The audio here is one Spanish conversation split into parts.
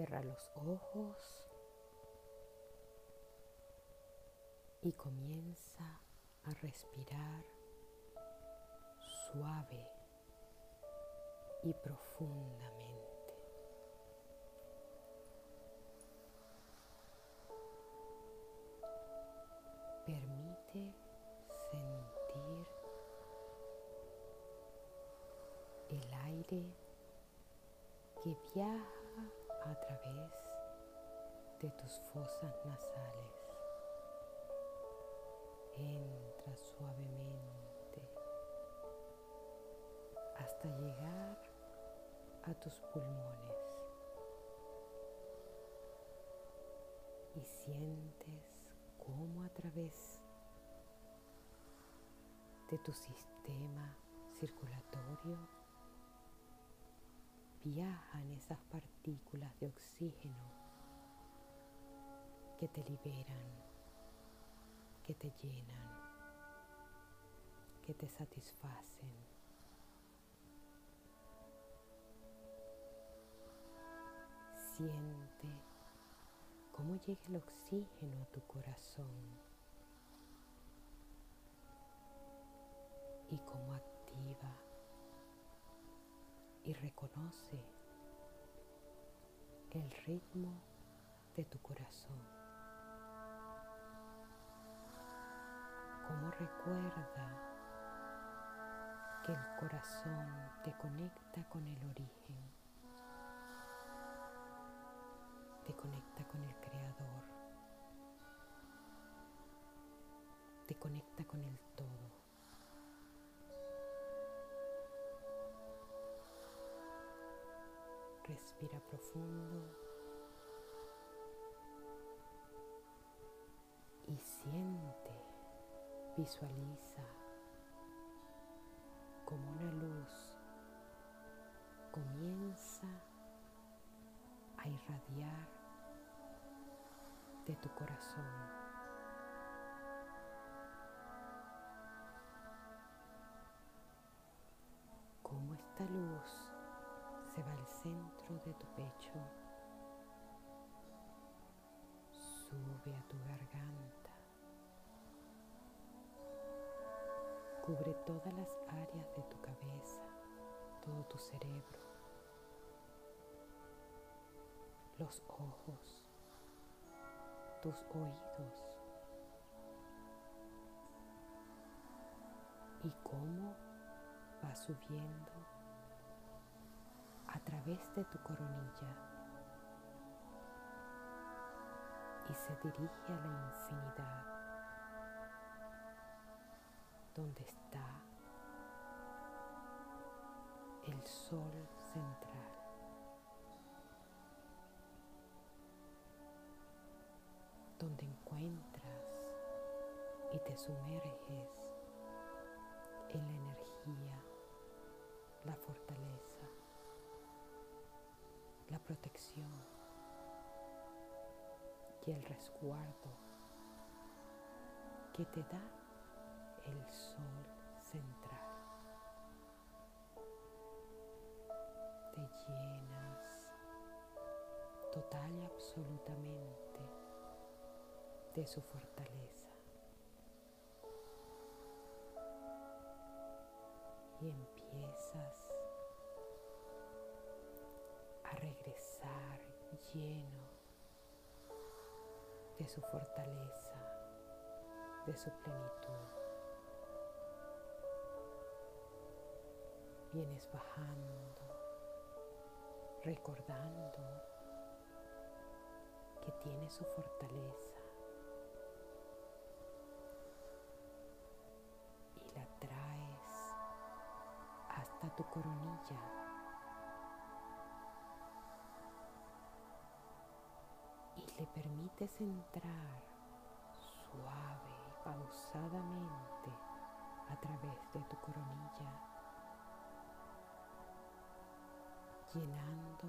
Cierra los ojos y comienza a respirar suave y profundamente. Permite sentir el aire que viaja a través de tus fosas nasales. Entra suavemente hasta llegar a tus pulmones y sientes cómo a través de tu sistema circulatorio viajan esas partículas de oxígeno que te liberan, que te llenan, que te satisfacen. Siente cómo llega el oxígeno a tu corazón y cómo activa y reconoce el ritmo de tu corazón. Cómo recuerda que el corazón te conecta con el origen, te conecta con el creador, te conecta con el todo. Respira profundo y siente, visualiza como una luz comienza a irradiar de tu corazón. Cómo esta luz se va al centro de tu pecho, sube a tu garganta, cubre todas las áreas de tu cabeza, todo tu cerebro, los ojos, tus oídos. Y cómo va subiendo través de tu coronilla y se dirige a la infinidad donde está el sol central. donde encuentras y te sumerges en la energía, y el resguardo que te da el sol central. Te llenas total y absolutamente de su fortaleza. Y empiezas lleno de su fortaleza, de su plenitud. Vienes bajando, recordando que tiene su fortaleza y la traes hasta tu coronilla le permites entrar suave y pausadamente a través de tu coronilla, llenando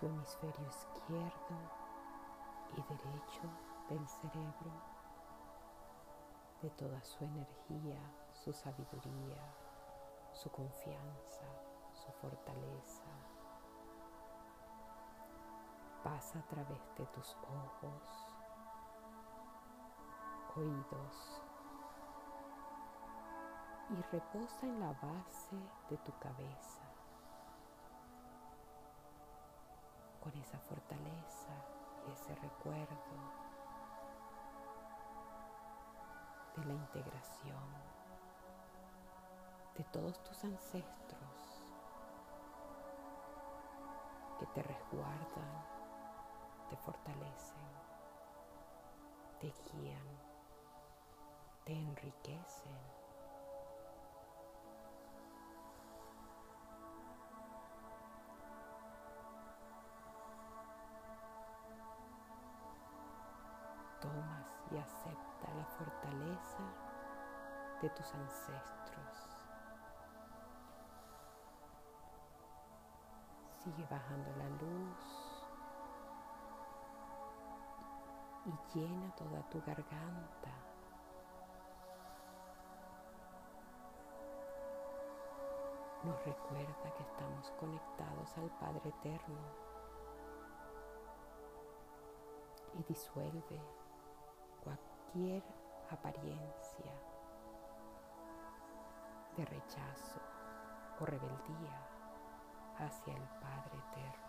tu hemisferio izquierdo y derecho del cerebro de toda su energía, su sabiduría, su confianza, su fortaleza pasa a través de tus ojos, oídos y reposa en la base de tu cabeza con esa fortaleza y ese recuerdo de la integración de todos tus ancestros que te resguardan, te fortalecen, te guían, te enriquecen tomas y acepta la fortaleza de tus ancestros. Sigue bajando la luz y llena toda tu garganta. Nos recuerda que estamos conectados al Padre Eterno y disuelve cualquier apariencia de rechazo o rebeldía hacia el Padre Eterno.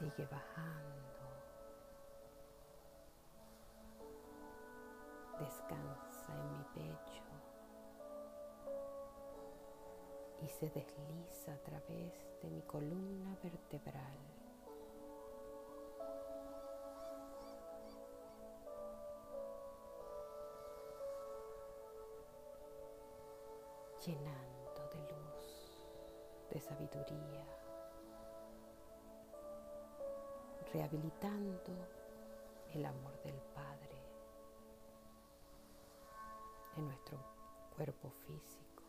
Sigue bajando. Descansa en mi pecho y se desliza a través de mi columna vertebral. llenando de luz, de sabiduría, rehabilitando el amor del Padre en nuestro cuerpo físico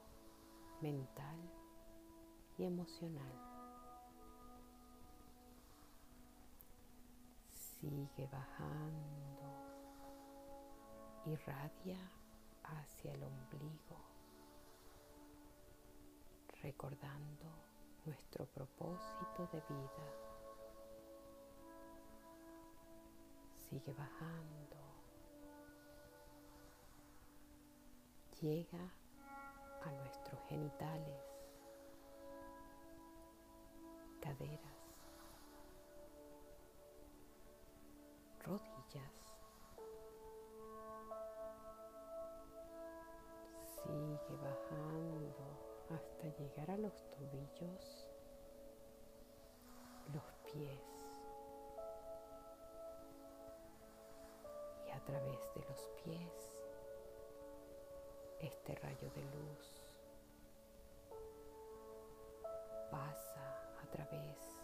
mental y emocional. Sigue bajando, irradia hacia el ombligo, recordando nuestro propósito de vida. Sigue bajando. Llega a nuestros genitales, caderas, rodillas. Sigue bajando hasta llegar a los tobillos, los pies. A través de los pies este rayo de luz pasa a través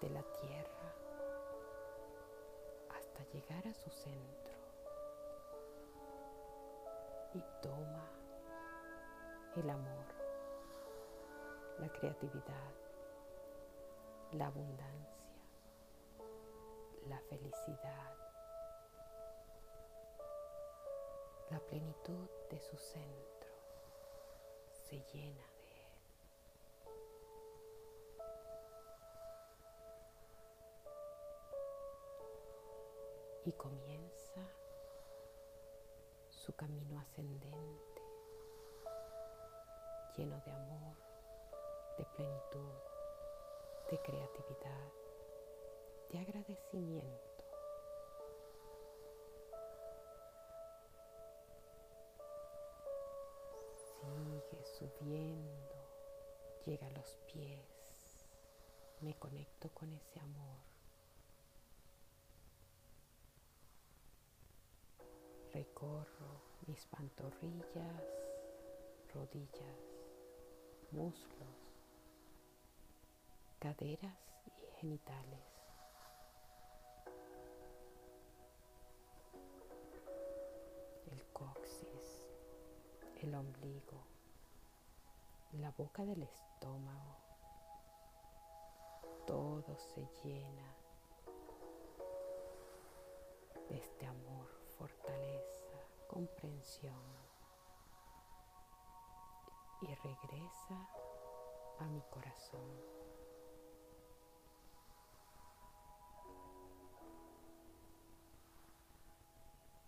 de la tierra hasta llegar a su centro y toma el amor, la creatividad, la abundancia, la felicidad La plenitud de su centro se llena de él. Y comienza su camino ascendente, lleno de amor, de plenitud, de creatividad, de agradecimiento subiendo, llega a los pies, me conecto con ese amor. Recorro mis pantorrillas, rodillas, muslos, caderas y genitales. El coxis, el ombligo, la boca del estómago. Todo se llena de este amor, fortaleza, comprensión. y regresa a mi corazón.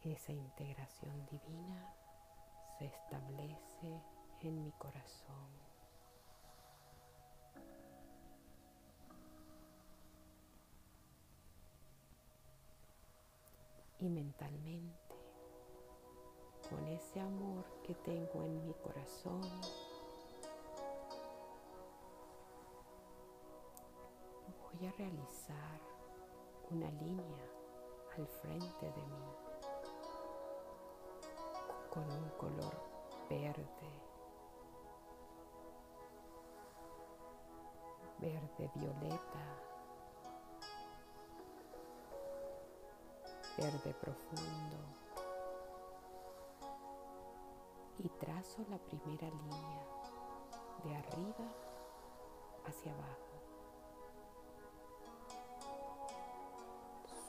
Esa integración divina se establece en mi corazón. Y mentalmente, con ese amor que tengo en mi corazón, voy a realizar una línea al frente de mí con un color verde, verde violeta, verde profundo y trazo la primera línea de arriba hacia abajo.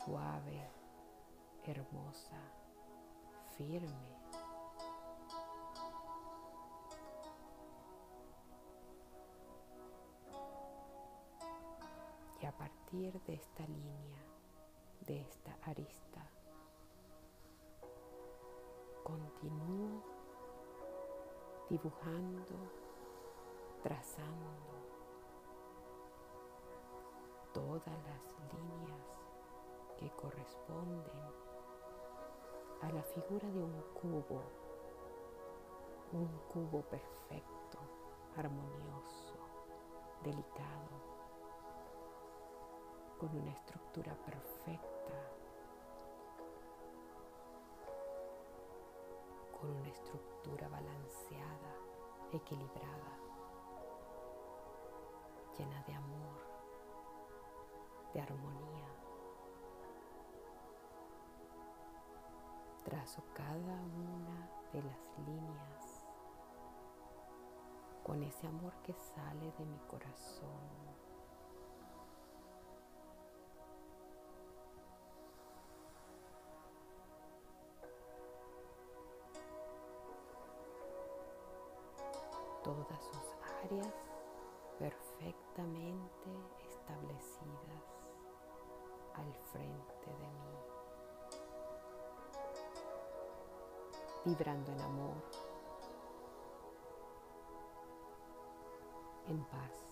Suave, hermosa, firme. Y a partir de esta línea, de esta arista, continúo dibujando, trazando todas las líneas que corresponden a la figura de un cubo, un cubo perfecto, armonioso, delicado, con una estructura perfecta, con una estructura balanceada, equilibrada, llena de amor, de armonía. Trazo cada una de las líneas con ese amor que sale de mi corazón. Vibrando en amor, en paz,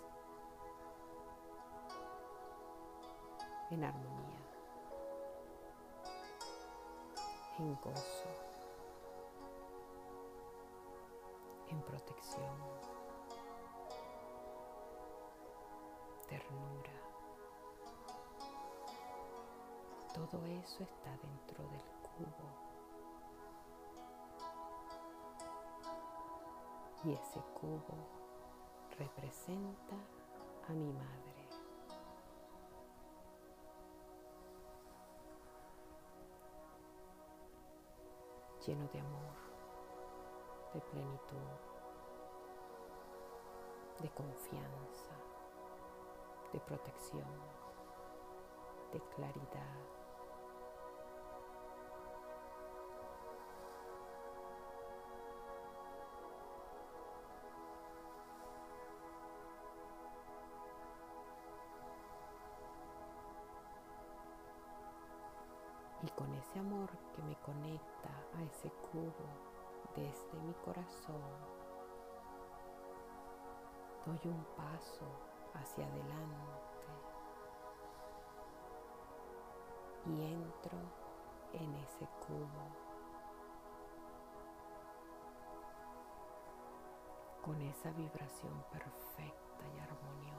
en armonía, en gozo. en protección, ternura. Todo eso está dentro del cubo. Y ese cubo representa a mi madre. Lleno de amor de plenitud, de confianza, de protección, de claridad. Y con ese amor que me conecta a ese cubo desde mi corazón doy un paso hacia adelante y entro en ese cubo con esa vibración perfecta y armoniosa.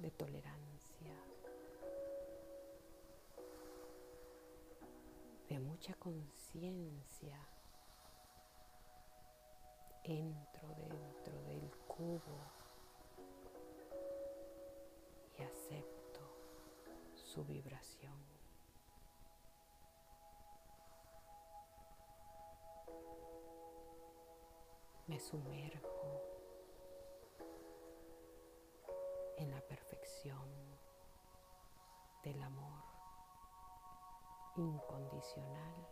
De tolerancia, de mucha conciencia. Entro dentro del cubo y acepto su vibración. Me sumerjo en la perfección del amor incondicional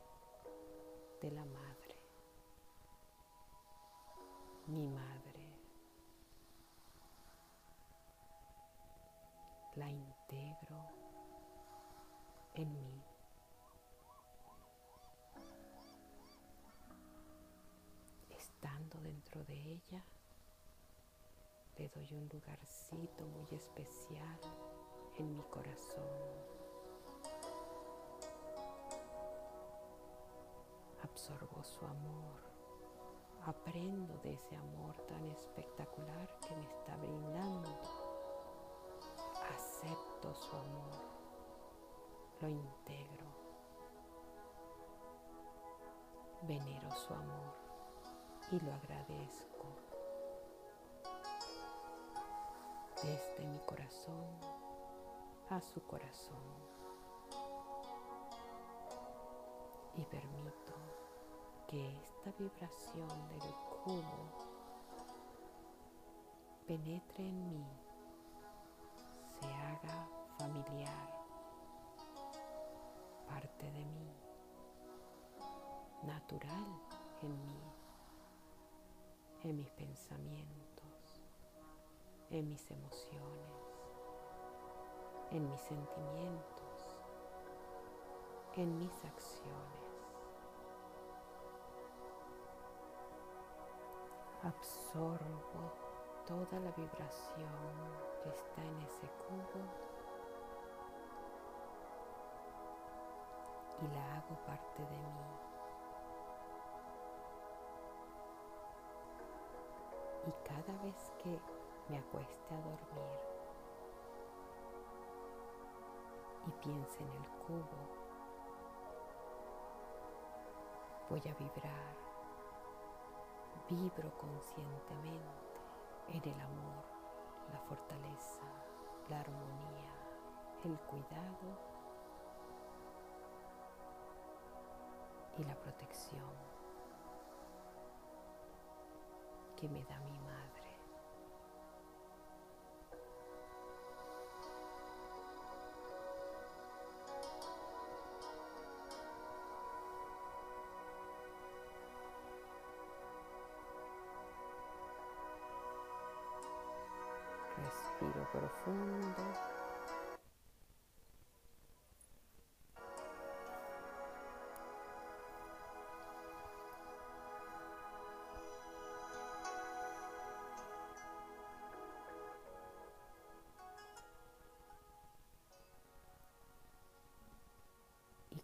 de la madre. Mi madre. La integro en mí. Estando dentro de ella, le doy un lugarcito muy especial en mi corazón. Absorbo su amor, aprendo de ese amor tan espectacular que me está brindando. Acepto su amor, lo integro, venero su amor y lo agradezco desde mi corazón a su corazón. Y permito que esta vibración del cubo penetre en mí, se haga familiar, parte de mí, natural en mí, en mis pensamientos, en mis emociones en mis sentimientos, en mis acciones. Absorbo toda la vibración que está en ese cubo y la hago parte de mí. Y cada vez que me acueste a dormir, y piense en el cubo. Voy a vibrar, vibro conscientemente en el amor, la fortaleza, la armonía, el cuidado y la protección que me da mi madre.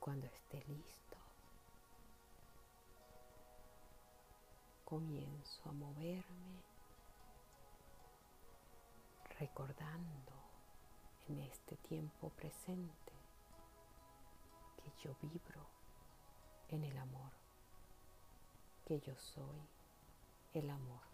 Cuando esté listo, comienzo a moverme recordando en este tiempo presente que yo vibro en el amor, que yo soy el amor.